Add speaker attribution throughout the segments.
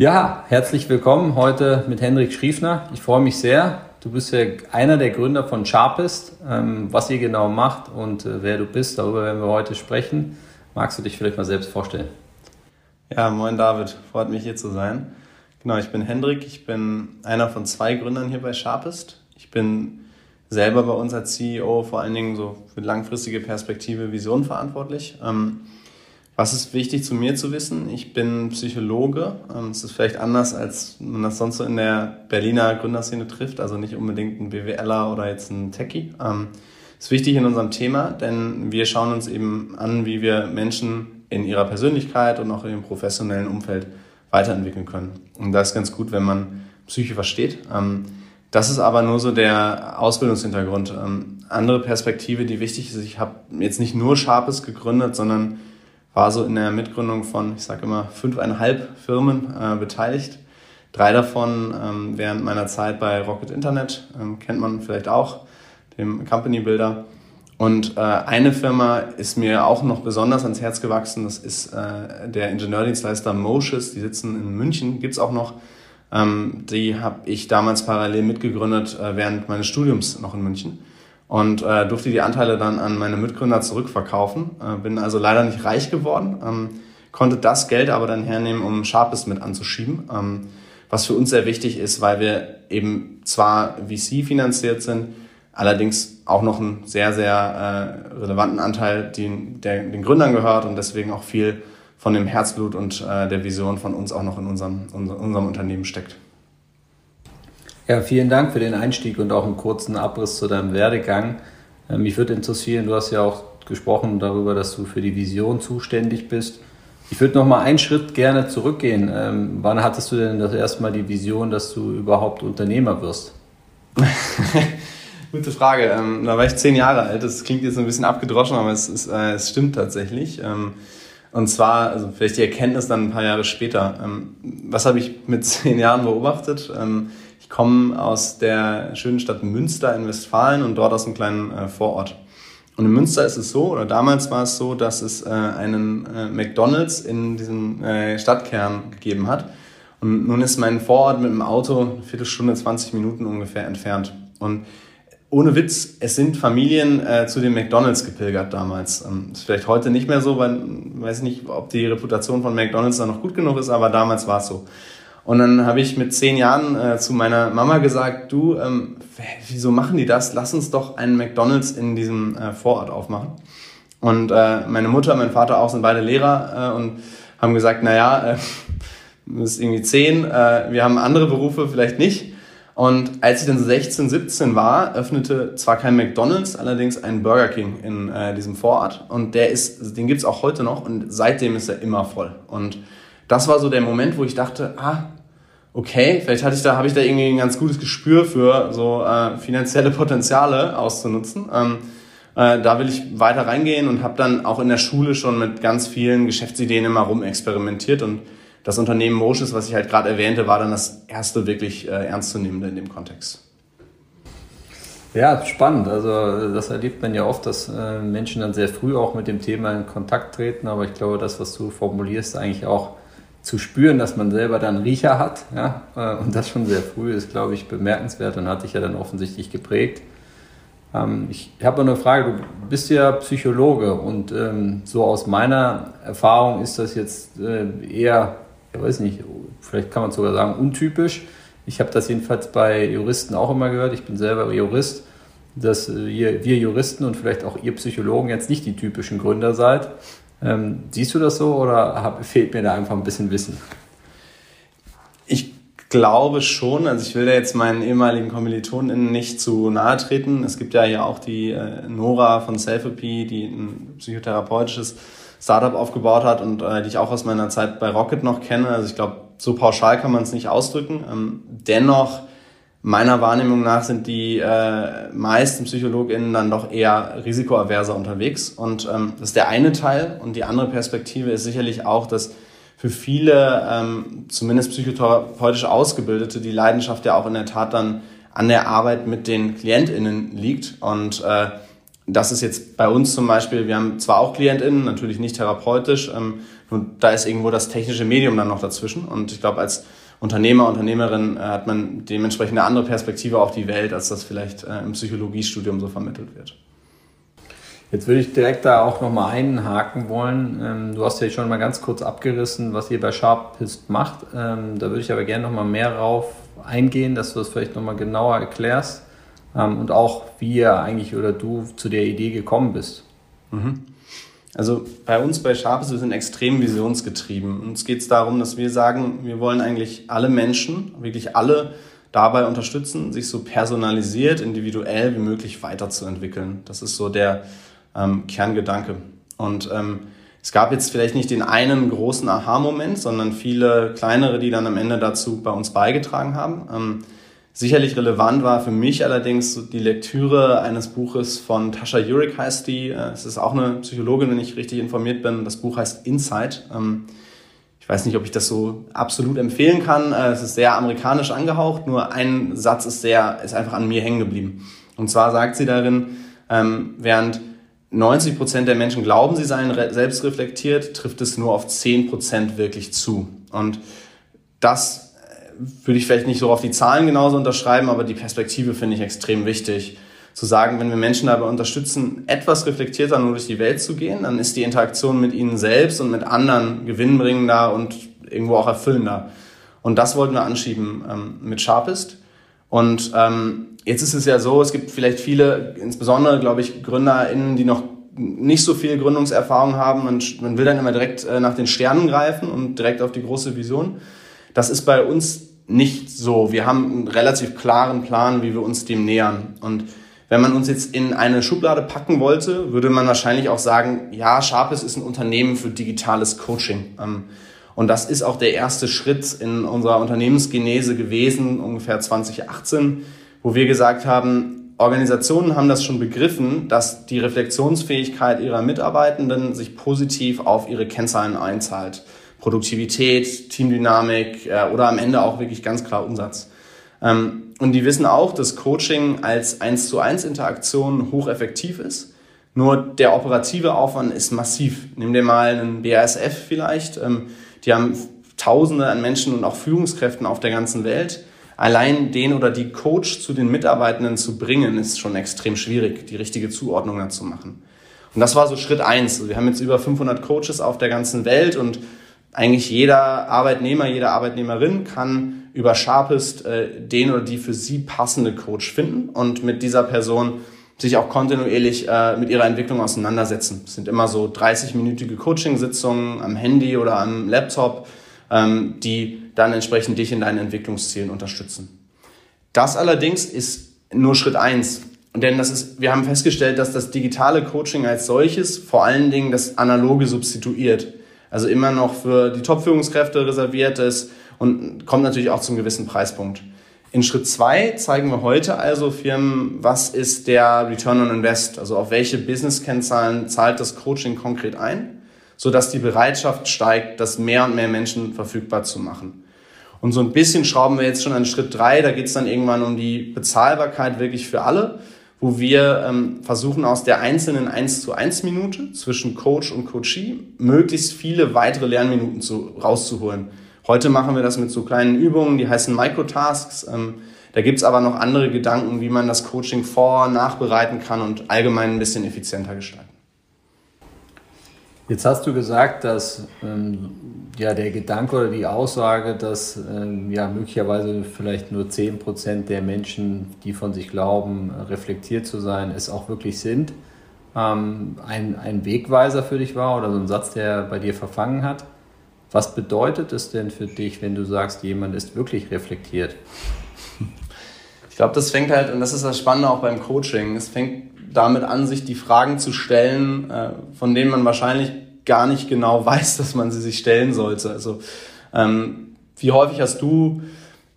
Speaker 1: Ja, herzlich willkommen heute mit Hendrik Schriefner. Ich freue mich sehr. Du bist ja einer der Gründer von Sharpest. Ähm, was ihr genau macht und äh, wer du bist, darüber werden wir heute sprechen. Magst du dich vielleicht mal selbst vorstellen?
Speaker 2: Ja, moin David, freut mich hier zu sein. Genau, ich bin Hendrik, ich bin einer von zwei Gründern hier bei Sharpest. Ich bin selber bei uns als CEO vor allen Dingen so für langfristige Perspektive, Vision verantwortlich. Was ist wichtig zu mir zu wissen? Ich bin Psychologe. Ähm, es ist vielleicht anders, als man das sonst so in der Berliner Gründerszene trifft. Also nicht unbedingt ein BWLer oder jetzt ein Techie. Ähm, ist wichtig in unserem Thema, denn wir schauen uns eben an, wie wir Menschen in ihrer Persönlichkeit und auch in ihrem professionellen Umfeld weiterentwickeln können. Und das ist ganz gut, wenn man Psyche versteht. Ähm, das ist aber nur so der Ausbildungshintergrund. Andere Perspektive, die wichtig ist, ich habe jetzt nicht nur Sharpes gegründet, sondern war so in der Mitgründung von, ich sage immer, fünfeinhalb Firmen äh, beteiligt. Drei davon ähm, während meiner Zeit bei Rocket Internet, ähm, kennt man vielleicht auch, dem Company Builder. Und äh, eine Firma ist mir auch noch besonders ans Herz gewachsen. Das ist äh, der Ingenieurdienstleister Moshes. Die sitzen in München, gibt's auch noch. Ähm, die habe ich damals parallel mitgegründet äh, während meines Studiums noch in München und äh, durfte die Anteile dann an meine Mitgründer zurückverkaufen. Äh, bin also leider nicht reich geworden, ähm, konnte das Geld aber dann hernehmen, um Sharpest mit anzuschieben, ähm, was für uns sehr wichtig ist, weil wir eben zwar VC finanziert sind, allerdings auch noch einen sehr, sehr äh, relevanten Anteil, den, der den Gründern gehört und deswegen auch viel von dem Herzblut und äh, der Vision von uns auch noch in unserem, unserem Unternehmen steckt.
Speaker 1: Ja, vielen Dank für den Einstieg und auch einen kurzen Abriss zu deinem Werdegang. Äh, mich würde interessieren, du hast ja auch gesprochen darüber, dass du für die Vision zuständig bist. Ich würde noch mal einen Schritt gerne zurückgehen. Ähm, wann hattest du denn das erste Mal die Vision, dass du überhaupt Unternehmer wirst?
Speaker 2: Gute Frage. Ähm, da war ich zehn Jahre alt. Das klingt jetzt ein bisschen abgedroschen, aber es, ist, äh, es stimmt tatsächlich. Ähm, und zwar, also vielleicht die Erkenntnis dann ein paar Jahre später. Ähm, was habe ich mit zehn Jahren beobachtet? Komme aus der schönen Stadt Münster in Westfalen und dort aus einem kleinen äh, Vorort. Und in Münster ist es so, oder damals war es so, dass es äh, einen äh, McDonalds in diesem äh, Stadtkern gegeben hat. Und nun ist mein Vorort mit dem Auto eine Viertelstunde, 20 Minuten ungefähr entfernt. Und ohne Witz, es sind Familien äh, zu den McDonalds gepilgert damals. Ähm, ist vielleicht heute nicht mehr so, weil weiß nicht, ob die Reputation von McDonalds da noch gut genug ist, aber damals war es so. Und dann habe ich mit zehn Jahren äh, zu meiner Mama gesagt, du, ähm, wieso machen die das? Lass uns doch einen McDonald's in diesem äh, Vorort aufmachen. Und äh, meine Mutter, mein Vater auch sind beide Lehrer äh, und haben gesagt, naja, äh, bist irgendwie zehn, äh, wir haben andere Berufe, vielleicht nicht. Und als ich dann 16, 17 war, öffnete zwar kein McDonald's, allerdings ein Burger King in äh, diesem Vorort. Und der ist, den gibt's auch heute noch und seitdem ist er immer voll. Und das war so der Moment, wo ich dachte, ah, okay, vielleicht hatte ich da, habe ich da irgendwie ein ganz gutes Gespür für so äh, finanzielle Potenziale auszunutzen. Ähm, äh, da will ich weiter reingehen und habe dann auch in der Schule schon mit ganz vielen Geschäftsideen immer rumexperimentiert und das Unternehmen Moshes, was ich halt gerade erwähnte, war dann das erste wirklich äh, ernstzunehmende in dem Kontext.
Speaker 1: Ja, spannend. Also das erlebt man ja oft, dass äh, Menschen dann sehr früh auch mit dem Thema in Kontakt treten. Aber ich glaube, das, was du formulierst, eigentlich auch zu spüren, dass man selber dann Riecher hat, ja, äh, und das schon sehr früh ist, glaube ich, bemerkenswert und hat dich ja dann offensichtlich geprägt. Ähm, ich habe noch eine Frage, du bist ja Psychologe und ähm, so aus meiner Erfahrung ist das jetzt äh, eher, ich weiß nicht, vielleicht kann man sogar sagen, untypisch. Ich habe das jedenfalls bei Juristen auch immer gehört, ich bin selber Jurist, dass äh, wir Juristen und vielleicht auch ihr Psychologen jetzt nicht die typischen Gründer seid. Ähm, siehst du das so oder hab, fehlt mir da einfach ein bisschen Wissen?
Speaker 2: Ich glaube schon. Also ich will da jetzt meinen ehemaligen KommilitonInnen nicht zu nahe treten. Es gibt ja hier auch die äh, Nora von Selfie, die ein psychotherapeutisches Startup aufgebaut hat und äh, die ich auch aus meiner Zeit bei Rocket noch kenne. Also ich glaube, so pauschal kann man es nicht ausdrücken. Ähm, dennoch meiner Wahrnehmung nach sind die äh, meisten PsychologInnen dann doch eher risikoaverser unterwegs. Und ähm, das ist der eine Teil. Und die andere Perspektive ist sicherlich auch, dass für viele, ähm, zumindest psychotherapeutisch Ausgebildete, die Leidenschaft ja auch in der Tat dann an der Arbeit mit den KlientInnen liegt. Und äh, das ist jetzt bei uns zum Beispiel, wir haben zwar auch KlientInnen, natürlich nicht therapeutisch, ähm, und da ist irgendwo das technische Medium dann noch dazwischen. Und ich glaube, als Unternehmer, Unternehmerin äh, hat man dementsprechend eine andere Perspektive auf die Welt, als das vielleicht äh, im Psychologiestudium so vermittelt wird.
Speaker 1: Jetzt würde ich direkt da auch nochmal einhaken wollen. Ähm, du hast ja schon mal ganz kurz abgerissen, was ihr bei Sharpist macht. Ähm, da würde ich aber gerne nochmal mehr drauf eingehen, dass du das vielleicht nochmal genauer erklärst ähm, und auch, wie ihr eigentlich oder du zu der Idee gekommen bist.
Speaker 2: Mhm. Also bei uns bei Sharpes, wir sind extrem visionsgetrieben. Uns geht es darum, dass wir sagen, wir wollen eigentlich alle Menschen, wirklich alle, dabei unterstützen, sich so personalisiert, individuell wie möglich weiterzuentwickeln. Das ist so der ähm, Kerngedanke. Und ähm, es gab jetzt vielleicht nicht den einen großen Aha-Moment, sondern viele kleinere, die dann am Ende dazu bei uns beigetragen haben. Ähm, Sicherlich relevant war für mich allerdings die Lektüre eines Buches von Tasha Urich heißt die. Äh, es ist auch eine Psychologin, wenn ich richtig informiert bin. Das Buch heißt Insight. Ähm, ich weiß nicht, ob ich das so absolut empfehlen kann. Äh, es ist sehr amerikanisch angehaucht, nur ein Satz ist sehr, ist einfach an mir hängen geblieben. Und zwar sagt sie darin, ähm, während 90 Prozent der Menschen glauben, sie seien selbst reflektiert, trifft es nur auf 10 Prozent wirklich zu. Und das würde ich vielleicht nicht so auf die Zahlen genauso unterschreiben, aber die Perspektive finde ich extrem wichtig. Zu sagen, wenn wir Menschen dabei unterstützen, etwas reflektierter nur durch die Welt zu gehen, dann ist die Interaktion mit ihnen selbst und mit anderen gewinnbringender und irgendwo auch erfüllender. Und das wollten wir anschieben ähm, mit Sharpist. Und ähm, jetzt ist es ja so, es gibt vielleicht viele, insbesondere, glaube ich, GründerInnen, die noch nicht so viel Gründungserfahrung haben. Man, man will dann immer direkt äh, nach den Sternen greifen und direkt auf die große Vision. Das ist bei uns nicht so. Wir haben einen relativ klaren Plan, wie wir uns dem nähern. Und wenn man uns jetzt in eine Schublade packen wollte, würde man wahrscheinlich auch sagen, ja, Sharpes ist ein Unternehmen für digitales Coaching. Ähm, und das ist auch der erste Schritt in unserer Unternehmensgenese gewesen, ungefähr 2018, wo wir gesagt haben, Organisationen haben das schon begriffen, dass die Reflexionsfähigkeit ihrer Mitarbeitenden sich positiv auf ihre Kennzahlen einzahlt. Produktivität, Teamdynamik äh, oder am Ende auch wirklich ganz klar Umsatz. Ähm, und die wissen auch, dass Coaching als 1 zu 1 Interaktion hocheffektiv ist. Nur der operative Aufwand ist massiv. Nimm dir mal einen BASF vielleicht. Ähm, die haben Tausende an Menschen und auch Führungskräften auf der ganzen Welt. Allein den oder die Coach zu den Mitarbeitenden zu bringen, ist schon extrem schwierig, die richtige Zuordnung dazu machen. Und das war so Schritt eins. Wir haben jetzt über 500 Coaches auf der ganzen Welt und eigentlich jeder Arbeitnehmer, jede Arbeitnehmerin kann über Sharpest äh, den oder die für sie passende Coach finden und mit dieser Person sich auch kontinuierlich äh, mit ihrer Entwicklung auseinandersetzen. Es sind immer so 30-minütige Coaching-Sitzungen am Handy oder am Laptop, ähm, die dann entsprechend dich in deinen Entwicklungszielen unterstützen. Das allerdings ist nur Schritt eins, denn das ist, wir haben festgestellt, dass das digitale Coaching als solches vor allen Dingen das analoge substituiert also immer noch für die Top-Führungskräfte reserviert ist und kommt natürlich auch zum gewissen Preispunkt. In Schritt zwei zeigen wir heute also Firmen, was ist der Return on Invest, also auf welche Business-Kennzahlen zahlt das Coaching konkret ein, sodass die Bereitschaft steigt, das mehr und mehr Menschen verfügbar zu machen. Und so ein bisschen schrauben wir jetzt schon an Schritt drei, da geht es dann irgendwann um die Bezahlbarkeit wirklich für alle wo wir ähm, versuchen, aus der einzelnen 1 zu 1 Minute zwischen Coach und Coachee möglichst viele weitere Lernminuten zu, rauszuholen. Heute machen wir das mit so kleinen Übungen, die heißen Microtasks. Ähm, da gibt's aber noch andere Gedanken, wie man das Coaching vor- nachbereiten kann und allgemein ein bisschen effizienter gestalten.
Speaker 1: Jetzt hast du gesagt, dass ähm, ja, der Gedanke oder die Aussage, dass ähm, ja, möglicherweise vielleicht nur 10% der Menschen, die von sich glauben, reflektiert zu sein, es auch wirklich sind, ähm, ein, ein Wegweiser für dich war oder so ein Satz, der bei dir verfangen hat. Was bedeutet es denn für dich, wenn du sagst, jemand ist wirklich reflektiert?
Speaker 2: Ich glaube, das fängt halt, und das ist das Spannende auch beim Coaching, es fängt damit an, sich die Fragen zu stellen, äh, von denen man wahrscheinlich gar nicht genau weiß, dass man sie sich stellen sollte. Also ähm, wie häufig hast du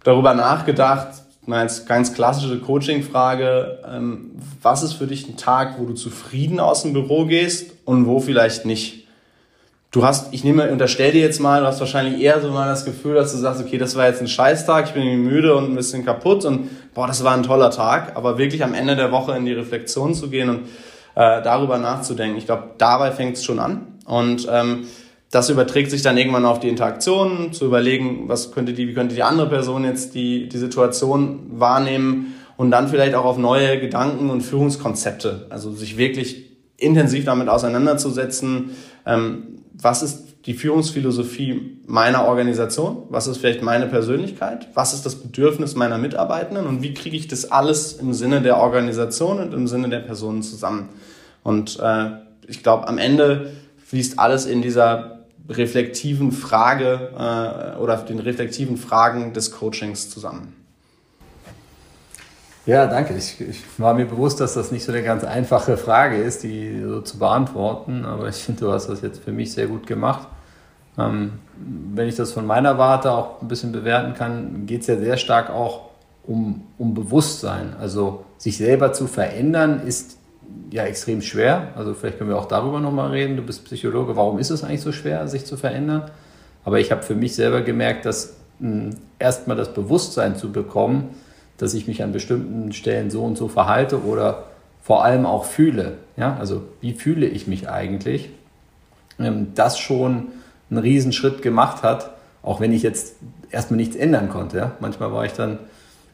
Speaker 2: darüber nachgedacht, jetzt ganz klassische Coaching-Frage, ähm, was ist für dich ein Tag, wo du zufrieden aus dem Büro gehst und wo vielleicht nicht? Du hast, ich nehme, unterstell dir jetzt mal, du hast wahrscheinlich eher so mal das Gefühl, dass du sagst, okay, das war jetzt ein Scheißtag, ich bin irgendwie müde und ein bisschen kaputt und boah, das war ein toller Tag, aber wirklich am Ende der Woche in die Reflexion zu gehen und äh, darüber nachzudenken, ich glaube, dabei fängt es schon an. Und ähm, das überträgt sich dann irgendwann auf die Interaktion, zu überlegen, was könnte die, wie könnte die andere Person jetzt die, die Situation wahrnehmen und dann vielleicht auch auf neue Gedanken und Führungskonzepte, also sich wirklich intensiv damit auseinanderzusetzen, ähm, was ist die Führungsphilosophie meiner Organisation, was ist vielleicht meine Persönlichkeit, was ist das Bedürfnis meiner Mitarbeitenden und wie kriege ich das alles im Sinne der Organisation und im Sinne der Personen zusammen. Und äh, ich glaube, am Ende fließt alles in dieser reflektiven Frage äh, oder den reflektiven Fragen des Coachings zusammen.
Speaker 1: Ja, danke. Ich, ich, war mir bewusst, dass das nicht so eine ganz einfache Frage ist, die so zu beantworten, aber ich finde, du hast das jetzt für mich sehr gut gemacht. Ähm, wenn ich das von meiner Warte auch ein bisschen bewerten kann, geht es ja sehr stark auch um, um Bewusstsein. Also sich selber zu verändern ist ja extrem schwer. Also vielleicht können wir auch darüber nochmal reden. Du bist Psychologe. Warum ist es eigentlich so schwer, sich zu verändern? Aber ich habe für mich selber gemerkt, dass hm, erstmal das Bewusstsein zu bekommen, dass ich mich an bestimmten Stellen so und so verhalte oder vor allem auch fühle. Ja? Also wie fühle ich mich eigentlich? Ähm, das schon einen Riesenschritt gemacht hat, auch wenn ich jetzt erstmal nichts ändern konnte. Ja? Manchmal war ich dann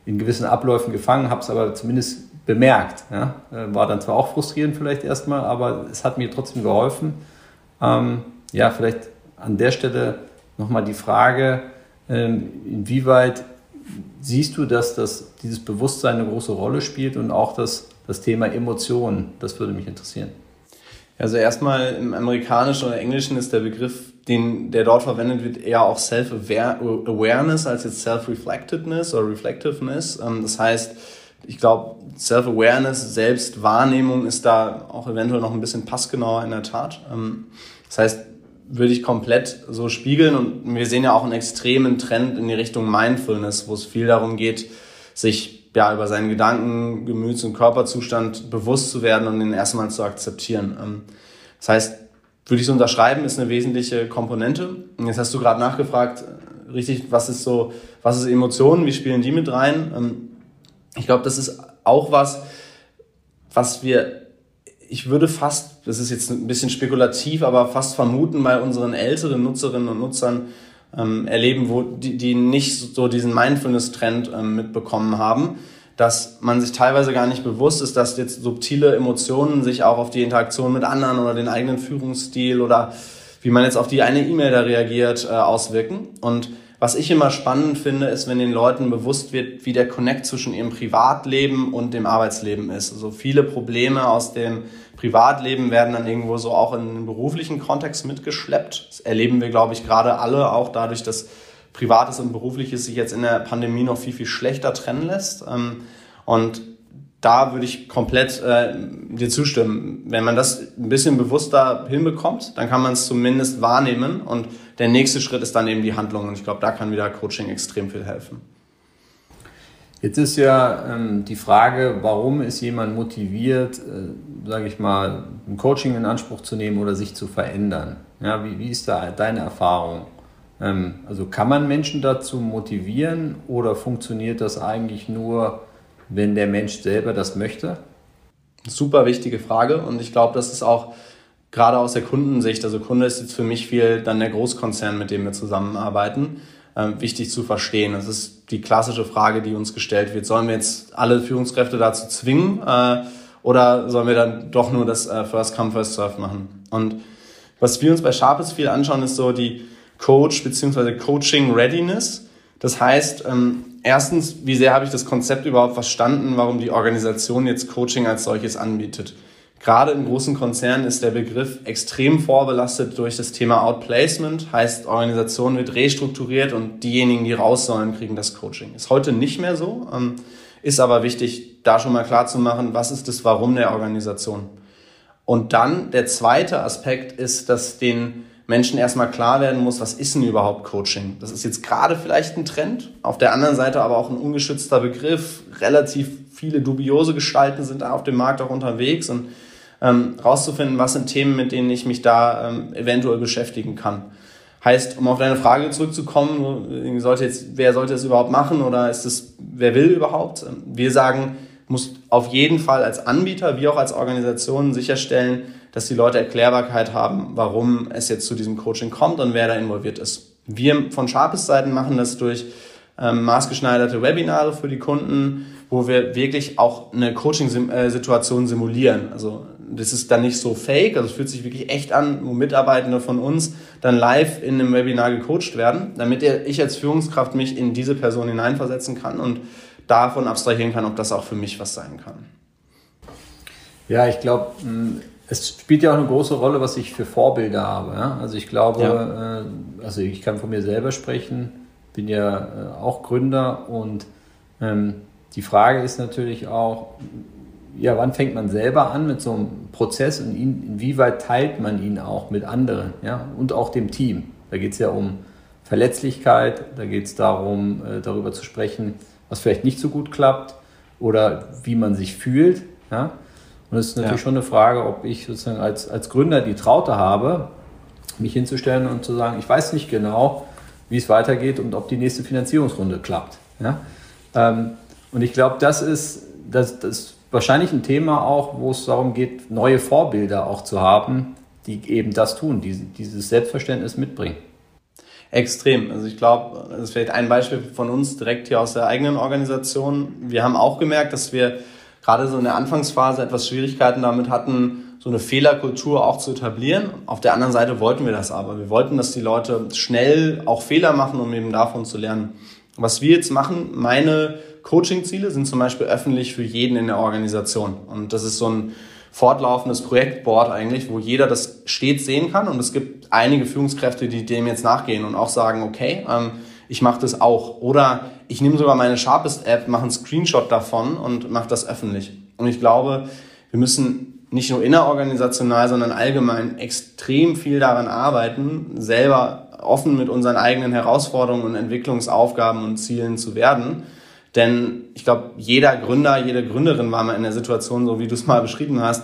Speaker 1: in gewissen Abläufen gefangen, habe es aber zumindest bemerkt. Ja? Äh, war dann zwar auch frustrierend vielleicht erstmal, aber es hat mir trotzdem geholfen. Ähm, ja, vielleicht an der Stelle nochmal die Frage, ähm, inwieweit siehst du, dass das, dieses Bewusstsein eine große Rolle spielt und auch das, das Thema Emotionen? Das würde mich interessieren.
Speaker 2: Also erstmal im Amerikanischen oder Englischen ist der Begriff, den, der dort verwendet wird, eher auch Self-Awareness als jetzt Self-Reflectedness oder Reflectiveness. Ähm, das heißt, ich glaube, Self-Awareness, Selbstwahrnehmung ist da auch eventuell noch ein bisschen passgenauer in der Tat. Ähm, das heißt, würde ich komplett so spiegeln und wir sehen ja auch einen extremen Trend in die Richtung Mindfulness, wo es viel darum geht, sich ja über seinen Gedanken, Gemüts- und Körperzustand bewusst zu werden und den erstmal zu akzeptieren. Ähm, das heißt, würde ich so unterschreiben, ist eine wesentliche Komponente. Und jetzt hast du gerade nachgefragt, äh, richtig, was ist so, was ist Emotionen, wie spielen die mit rein? Ähm, ich glaube, das ist auch was, was wir, ich würde fast, das ist jetzt ein bisschen spekulativ, aber fast vermuten bei unseren älteren Nutzerinnen und Nutzern ähm, erleben, wo die, die nicht so diesen Mindfulness-Trend ähm, mitbekommen haben, dass man sich teilweise gar nicht bewusst ist, dass jetzt subtile Emotionen sich auch auf die Interaktion mit anderen oder den eigenen Führungsstil oder wie man jetzt auf die eine E-Mail da reagiert, äh, auswirken. Und was ich immer spannend finde, ist, wenn den Leuten bewusst wird, wie der Connect zwischen ihrem Privatleben und dem Arbeitsleben ist. Also viele Probleme aus dem Privatleben werden dann irgendwo so auch in den beruflichen Kontext mitgeschleppt. Das erleben wir, glaube ich, gerade alle, auch dadurch, dass Privates und Berufliches sich jetzt in der Pandemie noch viel, viel schlechter trennen lässt. Ähm, und da würde ich komplett äh, dir zustimmen. Wenn man das ein bisschen bewusster hinbekommt, dann kann man es zumindest wahrnehmen und der nächste Schritt ist dann eben die Handlung und ich glaube, da kann wieder Coaching extrem viel helfen.
Speaker 1: Jetzt ist ja ähm, die Frage, warum ist jemand motiviert, äh, sage ich mal, ein Coaching in Anspruch zu nehmen oder sich zu verändern? Ja, wie, wie ist da deine Erfahrung? Ähm, also kann man Menschen dazu motivieren oder funktioniert das eigentlich nur, wenn der Mensch selber das möchte?
Speaker 2: Super wichtige Frage und ich glaube, das ist auch gerade aus der Kundensicht, also Kunde ist jetzt für mich viel dann der Großkonzern, mit dem wir zusammenarbeiten, äh, wichtig zu verstehen. Das ist die klassische Frage, die uns gestellt wird. Sollen wir jetzt alle Führungskräfte dazu zwingen äh, oder sollen wir dann doch nur das äh, First Come, First Serve machen? Und was wir uns bei Sharpest viel anschauen, ist so die Coach bzw. Coaching Readiness. Das heißt, ähm, erstens, wie sehr habe ich das Konzept überhaupt verstanden, warum die Organisation jetzt Coaching als solches anbietet? Gerade in großen Konzernen ist der Begriff extrem vorbelastet durch das Thema Outplacement, heißt Organisation wird restrukturiert und diejenigen, die raus sollen, kriegen das Coaching. Ist heute nicht mehr so, ähm, ist aber wichtig, da schon mal klar zu machen, was ist das Warum der Organisation. Und dann der zweite Aspekt ist, dass den Menschen erstmal klar werden muss, was ist denn überhaupt Coaching? Das ist jetzt gerade vielleicht ein Trend, auf der anderen Seite aber auch ein ungeschützter Begriff. Relativ viele dubiose Gestalten sind da auf dem Markt auch unterwegs und ähm, rauszufinden, was sind Themen, mit denen ich mich da ähm, eventuell beschäftigen kann. Heißt, um auf deine Frage zurückzukommen, sollte jetzt, wer sollte es überhaupt machen oder ist es, wer will überhaupt? Wir sagen, muss auf jeden Fall als Anbieter wie auch als Organisation sicherstellen, dass die Leute Erklärbarkeit haben, warum es jetzt zu diesem Coaching kommt und wer da involviert ist. Wir von Sharpest Seiten machen das durch ähm, maßgeschneiderte Webinare für die Kunden, wo wir wirklich auch eine Coaching-Situation simulieren. Also das ist dann nicht so fake, also es fühlt sich wirklich echt an, wo Mitarbeitende von uns dann live in einem Webinar gecoacht werden, damit ich als Führungskraft mich in diese Person hineinversetzen kann und davon abstrahieren kann, ob das auch für mich was sein kann.
Speaker 1: Ja, ich glaube, es spielt ja auch eine große Rolle, was ich für Vorbilder habe. Also ich glaube, ja. äh, also ich kann von mir selber sprechen, bin ja äh, auch Gründer und ähm, die Frage ist natürlich auch, ja, wann fängt man selber an mit so einem Prozess und ihn, inwieweit teilt man ihn auch mit anderen ja? und auch dem Team. Da geht es ja um Verletzlichkeit, da geht es darum, äh, darüber zu sprechen, was vielleicht nicht so gut klappt oder wie man sich fühlt. Ja? Und es ist natürlich ja. schon eine Frage, ob ich sozusagen als, als Gründer die Traute habe, mich hinzustellen und zu sagen, ich weiß nicht genau, wie es weitergeht und ob die nächste Finanzierungsrunde klappt. Ja? Ähm, und ich glaube, das ist, das, das wahrscheinlich ein Thema auch, wo es darum geht, neue Vorbilder auch zu haben, die eben das tun, die, dieses Selbstverständnis mitbringen.
Speaker 2: Extrem. Also ich glaube, das ist vielleicht ein Beispiel von uns direkt hier aus der eigenen Organisation. Wir haben auch gemerkt, dass wir gerade so in der Anfangsphase etwas Schwierigkeiten damit hatten, so eine Fehlerkultur auch zu etablieren. Auf der anderen Seite wollten wir das aber. Wir wollten, dass die Leute schnell auch Fehler machen, um eben davon zu lernen. Was wir jetzt machen, meine Coaching-Ziele sind zum Beispiel öffentlich für jeden in der Organisation. Und das ist so ein fortlaufendes Projektboard eigentlich, wo jeder das stets sehen kann. Und es gibt einige Führungskräfte, die dem jetzt nachgehen und auch sagen, okay, ähm, ich mache das auch. Oder ich nehme sogar meine Sharpest-App, mache einen Screenshot davon und mache das öffentlich. Und ich glaube, wir müssen nicht nur innerorganisational, sondern allgemein extrem viel daran arbeiten, selber offen mit unseren eigenen Herausforderungen und Entwicklungsaufgaben und Zielen zu werden. Denn ich glaube, jeder Gründer, jede Gründerin war mal in der Situation, so wie du es mal beschrieben hast,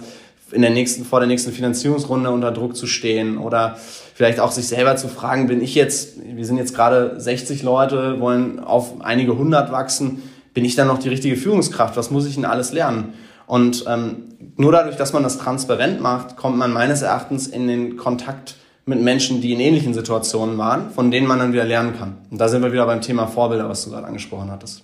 Speaker 2: in der nächsten, vor der nächsten Finanzierungsrunde unter Druck zu stehen oder vielleicht auch sich selber zu fragen, bin ich jetzt, wir sind jetzt gerade 60 Leute, wollen auf einige hundert wachsen, bin ich dann noch die richtige Führungskraft? Was muss ich denn alles lernen? Und ähm, nur dadurch, dass man das transparent macht, kommt man meines Erachtens in den Kontakt mit Menschen, die in ähnlichen Situationen waren, von denen man dann wieder lernen kann. Und da sind wir wieder beim Thema Vorbilder, was du gerade angesprochen hattest.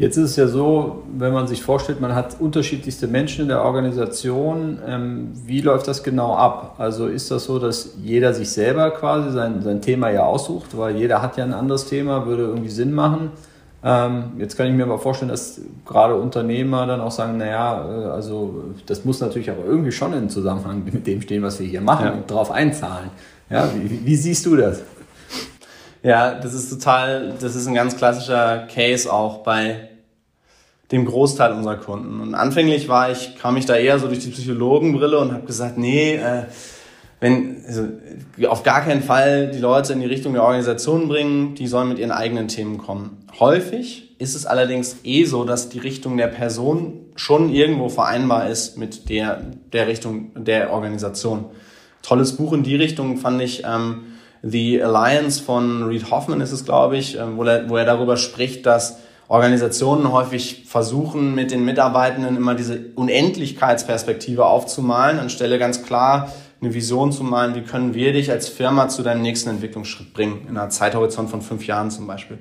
Speaker 1: Jetzt ist es ja so, wenn man sich vorstellt, man hat unterschiedlichste Menschen in der Organisation. Ähm, wie läuft das genau ab? Also ist das so, dass jeder sich selber quasi sein, sein Thema ja aussucht, weil jeder hat ja ein anderes Thema, würde irgendwie Sinn machen. Ähm, jetzt kann ich mir aber vorstellen, dass gerade Unternehmer dann auch sagen, naja, äh, also das muss natürlich aber irgendwie schon in Zusammenhang mit dem stehen, was wir hier machen ja. und darauf einzahlen. Ja, wie, wie siehst du das?
Speaker 2: Ja, das ist total, das ist ein ganz klassischer Case auch bei dem Großteil unserer Kunden. Und anfänglich war ich, kam ich da eher so durch die Psychologenbrille und habe gesagt, nee, äh, wenn also, auf gar keinen Fall die Leute in die Richtung der Organisation bringen, die sollen mit ihren eigenen Themen kommen. Häufig ist es allerdings eh so, dass die Richtung der Person schon irgendwo vereinbar ist mit der, der Richtung der Organisation. Tolles Buch in die Richtung fand ich ähm, The Alliance von Reid Hoffman ist es, glaube ich, äh, wo, er, wo er darüber spricht, dass Organisationen häufig versuchen, mit den Mitarbeitenden immer diese Unendlichkeitsperspektive aufzumalen, anstelle ganz klar eine Vision zu malen, wie können wir dich als Firma zu deinem nächsten Entwicklungsschritt bringen, in einer Zeithorizont von fünf Jahren zum Beispiel.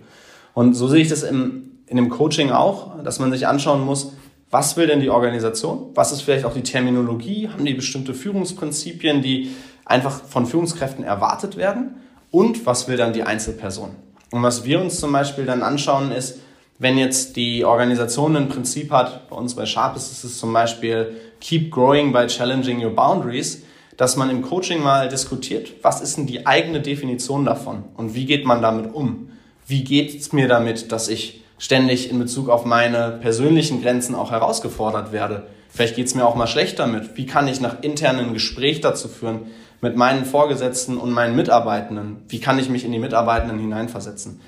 Speaker 2: Und so sehe ich das im, in dem Coaching auch, dass man sich anschauen muss, was will denn die Organisation? Was ist vielleicht auch die Terminologie? Haben die bestimmte Führungsprinzipien, die einfach von Führungskräften erwartet werden? Und was will dann die Einzelperson? Und was wir uns zum Beispiel dann anschauen ist, wenn jetzt die Organisation ein Prinzip hat, bei uns bei Sharp ist es zum Beispiel Keep Growing by Challenging Your Boundaries, dass man im Coaching mal diskutiert, was ist denn die eigene Definition davon und wie geht man damit um? Wie geht es mir damit, dass ich ständig in Bezug auf meine persönlichen Grenzen auch herausgefordert werde? Vielleicht geht es mir auch mal schlecht damit. Wie kann ich nach internen Gespräch dazu führen, mit meinen Vorgesetzten und meinen Mitarbeitenden? Wie kann ich mich in die Mitarbeitenden hineinversetzen?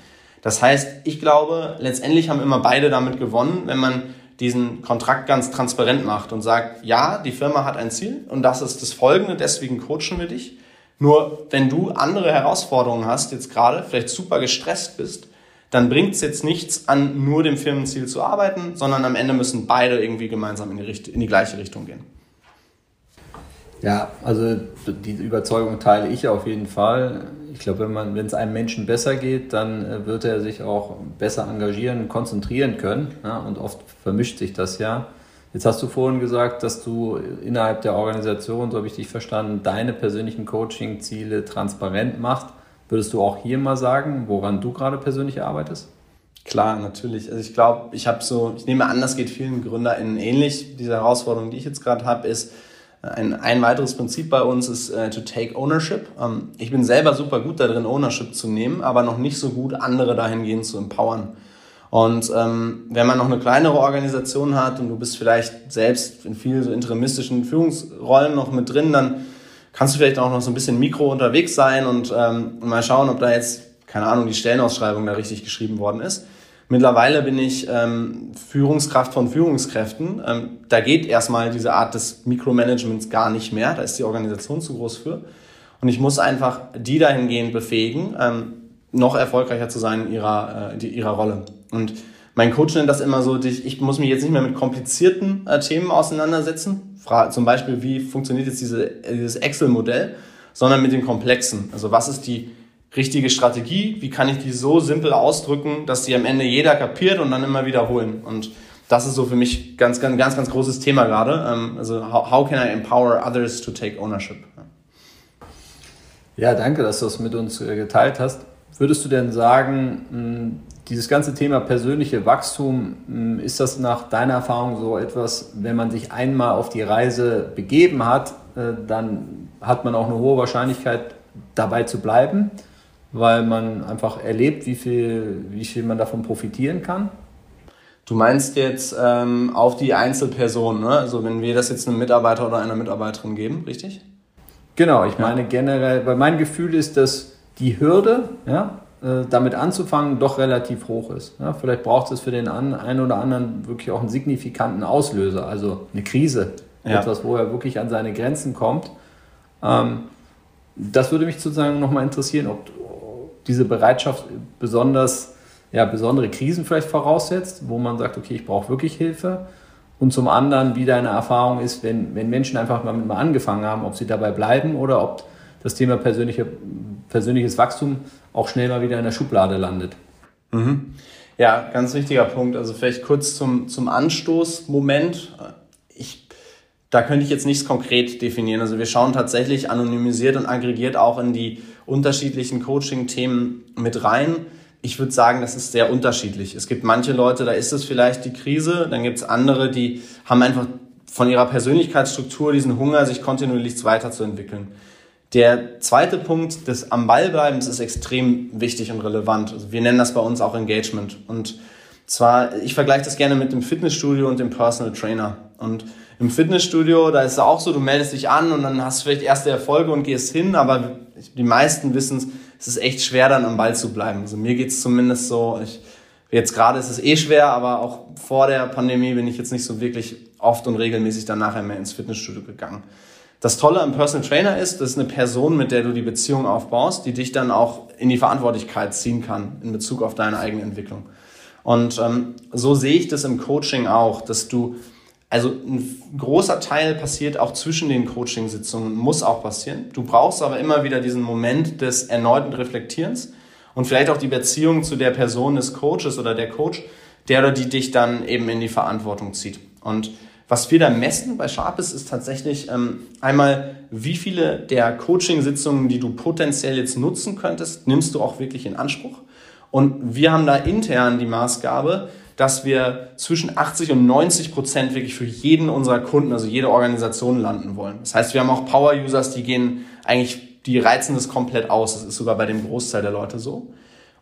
Speaker 2: Das heißt, ich glaube, letztendlich haben immer beide damit gewonnen, wenn man diesen Kontrakt ganz transparent macht und sagt, ja, die Firma hat ein Ziel und das ist das folgende, deswegen coachen wir dich. Nur wenn du andere Herausforderungen hast, jetzt gerade, vielleicht super gestresst bist, dann bringt es jetzt nichts an, nur dem Firmenziel zu arbeiten, sondern am Ende müssen beide irgendwie gemeinsam in die, Richt in die gleiche Richtung gehen.
Speaker 1: Ja, also die Überzeugung teile ich auf jeden Fall. Ich glaube, wenn man, wenn es einem Menschen besser geht, dann äh, wird er sich auch besser engagieren, konzentrieren können. Ja, und oft vermischt sich das ja. Jetzt hast du vorhin gesagt, dass du innerhalb der Organisation, so habe ich dich verstanden, deine persönlichen Coaching-Ziele transparent machst. Würdest du auch hier mal sagen, woran du gerade persönlich arbeitest?
Speaker 2: Klar, natürlich. Also ich glaube, ich habe so, ich nehme an, das geht vielen GründerInnen ähnlich. Diese Herausforderung, die ich jetzt gerade habe, ist, ein, ein weiteres Prinzip bei uns ist äh, to take ownership. Ähm, ich bin selber super gut darin, Ownership zu nehmen, aber noch nicht so gut, andere dahingehend zu empowern. Und ähm, wenn man noch eine kleinere Organisation hat und du bist vielleicht selbst in vielen so interimistischen Führungsrollen noch mit drin, dann kannst du vielleicht auch noch so ein bisschen mikro unterwegs sein und ähm, mal schauen, ob da jetzt, keine Ahnung, die Stellenausschreibung da richtig geschrieben worden ist. Mittlerweile bin ich ähm, Führungskraft von Führungskräften. Ähm, da geht erstmal diese Art des Mikromanagements gar nicht mehr. Da ist die Organisation zu groß für. Und ich muss einfach die dahingehend befähigen, ähm, noch erfolgreicher zu sein in ihrer, äh, die, ihrer Rolle. Und mein Coach nennt das immer so, ich, ich muss mich jetzt nicht mehr mit komplizierten äh, Themen auseinandersetzen, zum Beispiel, wie funktioniert jetzt diese, dieses Excel-Modell, sondern mit den komplexen. Also was ist die richtige Strategie? Wie kann ich die so simpel ausdrücken, dass die am Ende jeder kapiert und dann immer wiederholen? Und das ist so für mich ganz, ganz, ganz, ganz großes Thema gerade. Ähm, also how, how can I empower others to take ownership?
Speaker 1: Ja, danke, dass du das mit uns äh, geteilt hast. Würdest du denn sagen, dieses ganze Thema persönliche Wachstum, hm, ist das nach deiner Erfahrung so etwas, wenn man sich einmal auf die Reise begeben hat, äh, dann hat man auch eine hohe Wahrscheinlichkeit dabei zu bleiben, weil man einfach erlebt, wie viel, wie viel man davon profitieren kann?
Speaker 2: Du meinst jetzt ähm, auf die Einzelperson, ne? also wenn wir das jetzt einem Mitarbeiter oder einer Mitarbeiterin geben, richtig?
Speaker 1: Genau, ich meine generell, weil mein Gefühl ist, dass die Hürde, ja, äh, damit anzufangen, doch relativ hoch ist. Ja, vielleicht braucht es für den einen oder anderen wirklich auch einen signifikanten Auslöser, also eine Krise, ja. etwas, wo er wirklich an seine Grenzen kommt. Ähm, das würde mich sozusagen nochmal interessieren, ob diese Bereitschaft besonders, ja, besondere Krisen vielleicht voraussetzt, wo man sagt, okay, ich brauche wirklich Hilfe. Und zum anderen, wie deine Erfahrung ist, wenn, wenn Menschen einfach mal, mal angefangen haben, ob sie dabei bleiben oder ob das Thema persönliche, persönliches Wachstum auch schnell mal wieder in der Schublade landet.
Speaker 2: Mhm. Ja, ganz wichtiger Punkt. Also vielleicht kurz zum, zum Anstoßmoment. Ich, da könnte ich jetzt nichts konkret definieren. Also wir schauen tatsächlich anonymisiert und aggregiert auch in die unterschiedlichen Coaching-Themen mit rein. Ich würde sagen, das ist sehr unterschiedlich. Es gibt manche Leute, da ist es vielleicht die Krise. Dann gibt es andere, die haben einfach von ihrer Persönlichkeitsstruktur diesen Hunger, sich kontinuierlich weiterzuentwickeln. Der zweite Punkt des am Ball bleibens ist extrem wichtig und relevant. Also wir nennen das bei uns auch Engagement. Und zwar, ich vergleiche das gerne mit dem Fitnessstudio und dem Personal Trainer. Und im Fitnessstudio, da ist es auch so, du meldest dich an und dann hast du vielleicht erste Erfolge und gehst hin, aber die meisten wissen es, ist echt schwer, dann am Ball zu bleiben. Also mir geht's zumindest so, ich, jetzt gerade ist es eh schwer, aber auch vor der Pandemie bin ich jetzt nicht so wirklich oft und regelmäßig dann nachher mehr ins Fitnessstudio gegangen. Das Tolle am Personal Trainer ist, das ist eine Person, mit der du die Beziehung aufbaust, die dich dann auch in die Verantwortlichkeit ziehen kann in Bezug auf deine eigene Entwicklung. Und ähm, so sehe ich das im Coaching auch, dass du, also ein großer Teil passiert auch zwischen den Coaching-Sitzungen, muss auch passieren. Du brauchst aber immer wieder diesen Moment des erneuten Reflektierens und vielleicht auch die Beziehung zu der Person des Coaches oder der Coach, der oder die dich dann eben in die Verantwortung zieht. Und was wir da messen bei Sharpes ist tatsächlich ähm, einmal, wie viele der Coaching-Sitzungen, die du potenziell jetzt nutzen könntest, nimmst du auch wirklich in Anspruch. Und wir haben da intern die Maßgabe, dass wir zwischen 80 und 90 Prozent wirklich für jeden unserer Kunden, also jede Organisation landen wollen. Das heißt, wir haben auch Power-Users, die gehen eigentlich, die reizen das komplett aus. Das ist sogar bei dem Großteil der Leute so.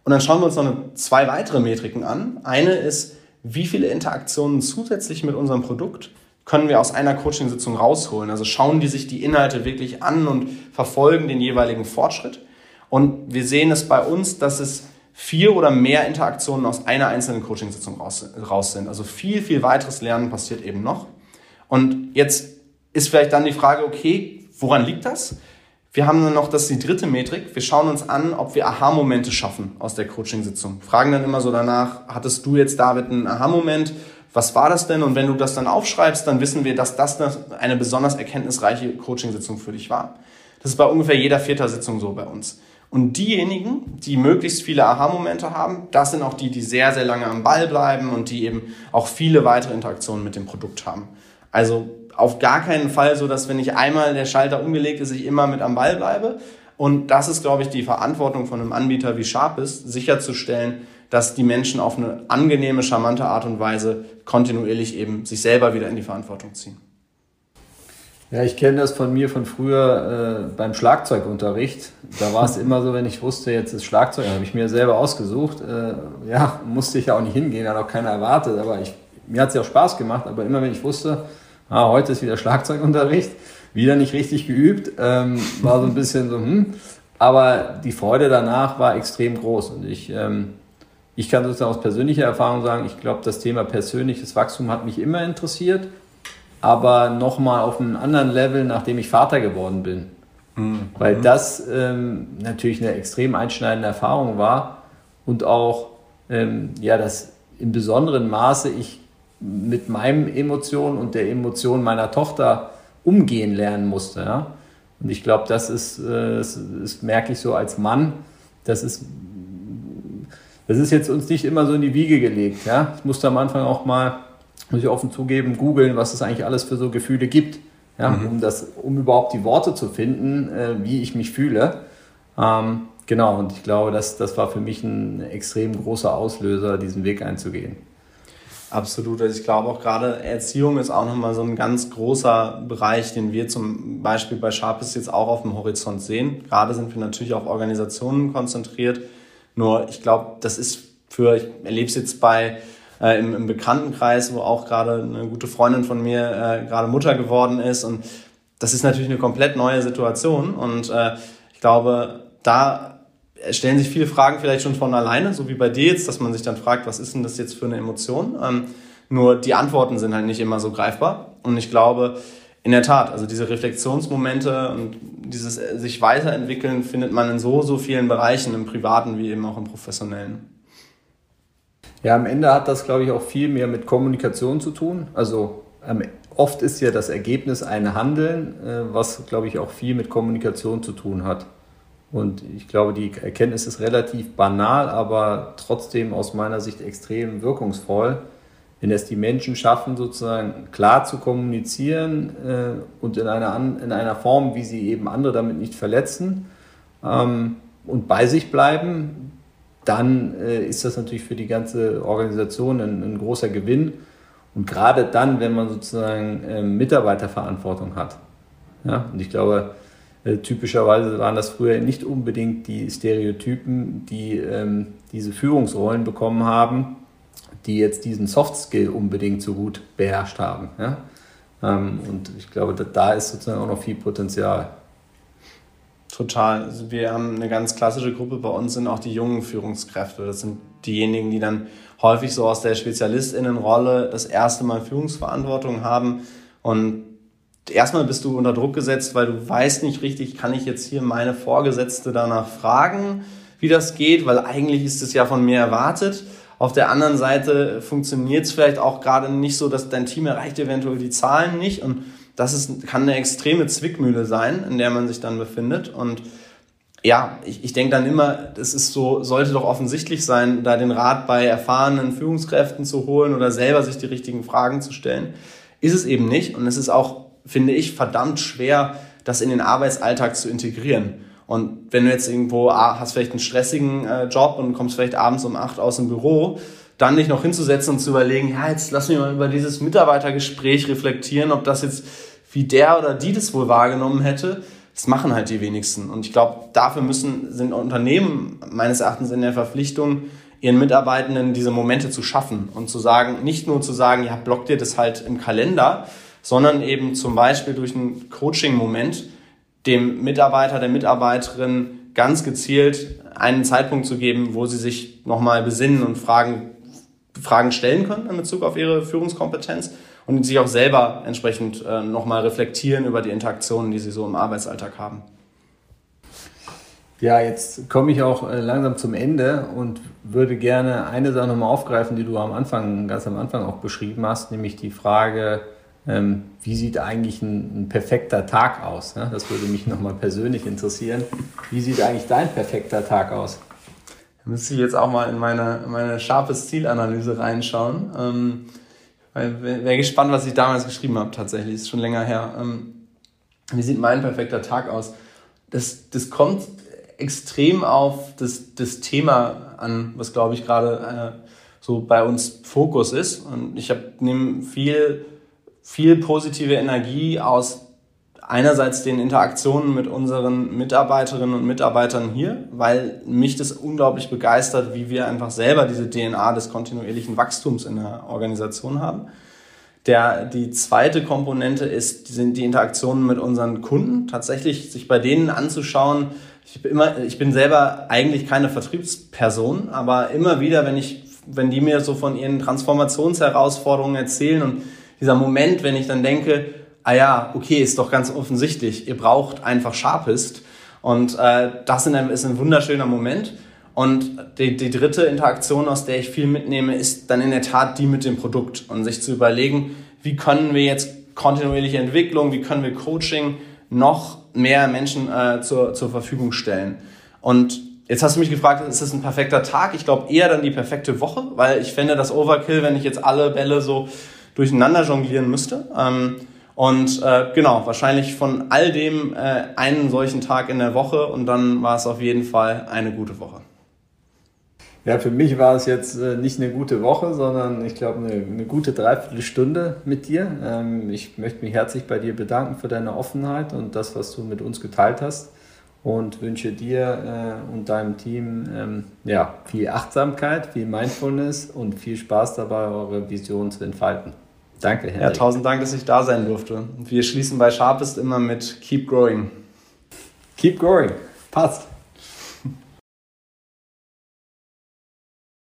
Speaker 2: Und dann schauen wir uns noch eine, zwei weitere Metriken an. Eine ist, wie viele Interaktionen zusätzlich mit unserem Produkt können wir aus einer Coachingsitzung rausholen? Also schauen die sich die Inhalte wirklich an und verfolgen den jeweiligen Fortschritt. Und wir sehen es bei uns, dass es vier oder mehr Interaktionen aus einer einzelnen Coachingsitzung raus, raus sind. Also viel, viel weiteres Lernen passiert eben noch. Und jetzt ist vielleicht dann die Frage, okay, woran liegt das? Wir haben dann noch, das ist die dritte Metrik. Wir schauen uns an, ob wir Aha-Momente schaffen aus der Coaching-Sitzung. Fragen dann immer so danach, hattest du jetzt, David, einen Aha-Moment? Was war das denn? Und wenn du das dann aufschreibst, dann wissen wir, dass das eine besonders erkenntnisreiche Coaching-Sitzung für dich war. Das ist bei ungefähr jeder vierter Sitzung so bei uns. Und diejenigen, die möglichst viele Aha-Momente haben, das sind auch die, die sehr, sehr lange am Ball bleiben und die eben auch viele weitere Interaktionen mit dem Produkt haben. Also auf gar keinen Fall so, dass wenn ich einmal der Schalter umgelegt ist, ich immer mit am Ball bleibe. Und das ist, glaube ich, die Verantwortung von einem Anbieter wie Sharpist, sicherzustellen, dass die Menschen auf eine angenehme, charmante Art und Weise kontinuierlich eben sich selber wieder in die Verantwortung ziehen.
Speaker 1: Ja, ich kenne das von mir von früher äh, beim Schlagzeugunterricht. Da war es immer so, wenn ich wusste, jetzt ist Schlagzeug, habe ich mir selber ausgesucht. Äh, ja, musste ich ja auch nicht hingehen, hat auch keiner erwartet, aber ich, mir hat es ja auch Spaß gemacht. Aber immer wenn ich wusste, ah, heute ist wieder Schlagzeugunterricht, wieder nicht richtig geübt, ähm, war so ein bisschen so, hm. Aber die Freude danach war extrem groß und ich, ähm, ich kann sozusagen aus persönlicher Erfahrung sagen, ich glaube, das Thema persönliches Wachstum hat mich immer interessiert, aber nochmal auf einem anderen Level, nachdem ich Vater geworden bin. Mhm. Weil das ähm, natürlich eine extrem einschneidende Erfahrung war und auch, ähm, ja, dass im besonderen Maße ich mit meinen Emotionen und der Emotion meiner Tochter umgehen lernen musste. Ja? Und ich glaube, das ist, äh, das, das merke ich so als Mann, das ist, das ist jetzt uns nicht immer so in die Wiege gelegt. Ja? Ich musste am Anfang auch mal, muss ich offen zugeben, googeln, was es eigentlich alles für so Gefühle gibt, ja? Mhm. um, das, um überhaupt die Worte zu finden, äh, wie ich mich fühle. Ähm, genau, und ich glaube, das, das war für mich ein extrem großer Auslöser, diesen Weg einzugehen.
Speaker 2: Absolut. Also ich glaube auch gerade Erziehung ist auch nochmal so ein ganz großer Bereich, den wir zum Beispiel bei Sharpest jetzt auch auf dem Horizont sehen. Gerade sind wir natürlich auf Organisationen konzentriert. Nur ich glaube, das ist für, ich erlebe es jetzt bei äh, im, im Bekanntenkreis, wo auch gerade eine gute Freundin von mir äh, gerade Mutter geworden ist. Und das ist natürlich eine komplett neue Situation. Und äh, ich glaube, da stellen sich viele Fragen vielleicht schon von alleine, so wie bei dir jetzt, dass man sich dann fragt, was ist denn das jetzt für eine Emotion? Ähm, nur die Antworten sind halt nicht immer so greifbar. Und ich glaube, in der Tat, also diese Reflexionsmomente und dieses sich weiterentwickeln findet man in so, so vielen Bereichen, im privaten wie eben auch im professionellen.
Speaker 1: Ja, am Ende hat das, glaube ich, auch viel mehr mit Kommunikation zu tun. Also ähm, oft ist ja das Ergebnis ein Handeln, äh, was, glaube ich, auch viel mit Kommunikation zu tun hat. Und ich glaube, die Erkenntnis ist relativ banal, aber trotzdem aus meiner Sicht extrem wirkungsvoll, wenn es die Menschen schaffen, sozusagen klar zu kommunizieren äh, und in einer, in einer Form, wie sie eben andere damit nicht verletzen ähm, und bei sich bleiben, dann äh, ist das natürlich für die ganze Organisation ein, ein großer Gewinn. Und gerade dann, wenn man sozusagen äh, Mitarbeiterverantwortung hat. Ja? Und ich glaube, äh, typischerweise waren das früher nicht unbedingt die Stereotypen, die ähm, diese Führungsrollen bekommen haben, die jetzt diesen Soft Skill unbedingt so gut beherrscht haben. Ja? Ähm, und ich glaube, da, da ist sozusagen auch noch viel Potenzial.
Speaker 2: Total. Also wir haben eine ganz klassische Gruppe bei uns sind auch die jungen Führungskräfte. Das sind diejenigen, die dann häufig so aus der Spezialistinnenrolle das erste Mal Führungsverantwortung haben und erstmal bist du unter Druck gesetzt, weil du weißt nicht richtig, kann ich jetzt hier meine Vorgesetzte danach fragen, wie das geht, weil eigentlich ist es ja von mir erwartet. Auf der anderen Seite funktioniert es vielleicht auch gerade nicht so, dass dein Team erreicht eventuell die Zahlen nicht und das ist, kann eine extreme Zwickmühle sein, in der man sich dann befindet und ja, ich, ich denke dann immer, das ist so, sollte doch offensichtlich sein, da den Rat bei erfahrenen Führungskräften zu holen oder selber sich die richtigen Fragen zu stellen. Ist es eben nicht. Und es ist auch finde ich, verdammt schwer, das in den Arbeitsalltag zu integrieren. Und wenn du jetzt irgendwo ah, hast vielleicht einen stressigen äh, Job und kommst vielleicht abends um acht aus dem Büro, dann nicht noch hinzusetzen und zu überlegen, ja, jetzt lass mich mal über dieses Mitarbeitergespräch reflektieren, ob das jetzt wie der oder die das wohl wahrgenommen hätte. Das machen halt die wenigsten. Und ich glaube, dafür müssen, sind Unternehmen meines Erachtens in der Verpflichtung, ihren Mitarbeitenden diese Momente zu schaffen und zu sagen, nicht nur zu sagen, ja, block dir das halt im Kalender, sondern eben zum Beispiel durch einen Coaching-Moment dem Mitarbeiter, der Mitarbeiterin ganz gezielt einen Zeitpunkt zu geben, wo sie sich nochmal besinnen und Fragen, Fragen stellen können in Bezug auf ihre Führungskompetenz und sich auch selber entsprechend äh, nochmal reflektieren über die Interaktionen, die sie so im Arbeitsalltag haben.
Speaker 1: Ja, jetzt komme ich auch äh, langsam zum Ende und würde gerne eine Sache nochmal aufgreifen, die du am Anfang, ganz am Anfang auch beschrieben hast, nämlich die Frage, ähm, wie sieht eigentlich ein, perfekter Tag aus? Ne? Das würde mich nochmal persönlich interessieren. Wie sieht eigentlich dein perfekter Tag aus?
Speaker 2: Müsste ich jetzt auch mal in meine, meine scharfes Zielanalyse reinschauen. Ähm, Wäre gespannt, was ich damals geschrieben habe, tatsächlich. Ist schon länger her. Ähm, wie sieht mein perfekter Tag aus? Das, das kommt extrem auf das, das Thema an, was glaube ich gerade äh, so bei uns Fokus ist. Und ich nehme viel, viel positive Energie aus einerseits den Interaktionen mit unseren Mitarbeiterinnen und Mitarbeitern hier, weil mich das unglaublich begeistert, wie wir einfach selber diese DNA des kontinuierlichen Wachstums in der Organisation haben. Der, die zweite Komponente ist, sind die Interaktionen mit unseren Kunden. Tatsächlich sich bei denen anzuschauen, ich bin, immer, ich bin selber eigentlich keine Vertriebsperson, aber immer wieder, wenn ich, wenn die mir so von ihren Transformationsherausforderungen erzählen und dieser Moment, wenn ich dann denke, ah ja, okay, ist doch ganz offensichtlich, ihr braucht einfach Sharpist und äh, das ist ein, ist ein wunderschöner Moment. Und die, die dritte Interaktion, aus der ich viel mitnehme, ist dann in der Tat die mit dem Produkt und sich zu überlegen, wie können wir jetzt kontinuierliche Entwicklung, wie können wir Coaching noch mehr Menschen äh, zur, zur Verfügung stellen. Und jetzt hast du mich gefragt, ist das ein perfekter Tag? Ich glaube eher dann die perfekte Woche, weil ich fände das Overkill, wenn ich jetzt alle Bälle so durcheinander jonglieren müsste. Ähm, und äh, genau, wahrscheinlich von all dem äh, einen solchen Tag in der Woche und dann war es auf jeden Fall eine gute Woche.
Speaker 1: Ja, für mich war es jetzt äh, nicht eine gute Woche, sondern ich glaube eine, eine gute Dreiviertelstunde mit dir. Ähm, ich möchte mich herzlich bei dir bedanken für deine Offenheit und das, was du mit uns geteilt hast und wünsche dir äh, und deinem Team ähm, ja, viel Achtsamkeit, viel Mindfulness und viel Spaß dabei, eure Vision zu entfalten. Danke,
Speaker 2: Henrik. Ja, tausend Dank, dass ich da sein durfte. wir schließen bei Sharpest immer mit Keep Growing.
Speaker 1: Keep Growing. Passt.